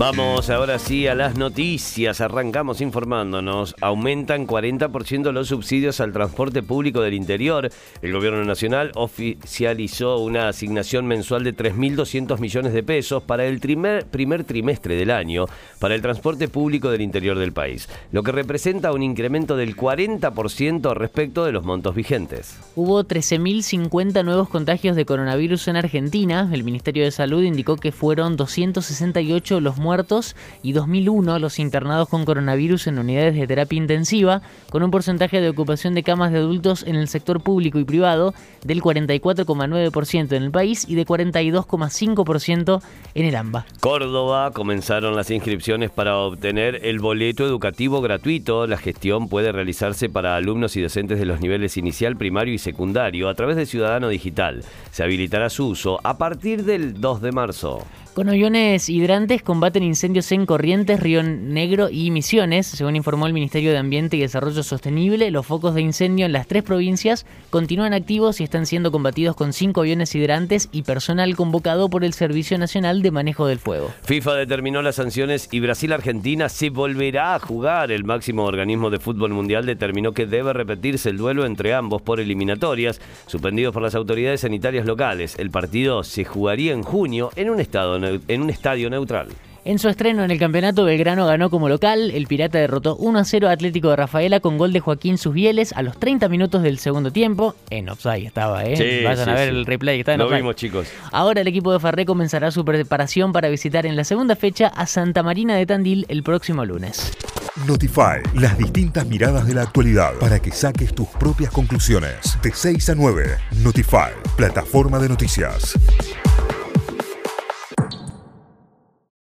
Vamos ahora sí a las noticias. Arrancamos informándonos. Aumentan 40% los subsidios al transporte público del interior. El gobierno nacional oficializó una asignación mensual de 3.200 millones de pesos para el primer, primer trimestre del año para el transporte público del interior del país, lo que representa un incremento del 40% respecto de los montos vigentes. Hubo 13.050 nuevos contagios de coronavirus en Argentina. El Ministerio de Salud indicó que fueron 268 los muertos muertos y 2001 los internados con coronavirus en unidades de terapia intensiva, con un porcentaje de ocupación de camas de adultos en el sector público y privado del 44,9% en el país y de 42,5% en el AMBA. Córdoba comenzaron las inscripciones para obtener el boleto educativo gratuito. La gestión puede realizarse para alumnos y docentes de los niveles inicial, primario y secundario a través de Ciudadano Digital. Se habilitará su uso a partir del 2 de marzo. Con aviones hidrantes combaten incendios en Corrientes, Río Negro y Misiones. Según informó el Ministerio de Ambiente y Desarrollo Sostenible, los focos de incendio en las tres provincias continúan activos y están siendo combatidos con cinco aviones hidrantes y personal convocado por el Servicio Nacional de Manejo del Fuego. FIFA determinó las sanciones y Brasil-Argentina se volverá a jugar. El máximo organismo de fútbol mundial determinó que debe repetirse el duelo entre ambos por eliminatorias, suspendidos por las autoridades sanitarias locales. El partido se jugaría en junio en un estado en un estadio neutral. En su estreno en el campeonato, Belgrano ganó como local. El Pirata derrotó 1 0 a Atlético de Rafaela con gol de Joaquín Susbieles a los 30 minutos del segundo tiempo. En offside estaba, ¿eh? Vayan a ver el replay, está en Lo vimos, chicos. Ahora el equipo de Farré comenzará su preparación para visitar en la segunda fecha a Santa Marina de Tandil el próximo lunes. Notify, las distintas miradas de la actualidad para que saques tus propias conclusiones. De 6 a 9, Notify, plataforma de noticias.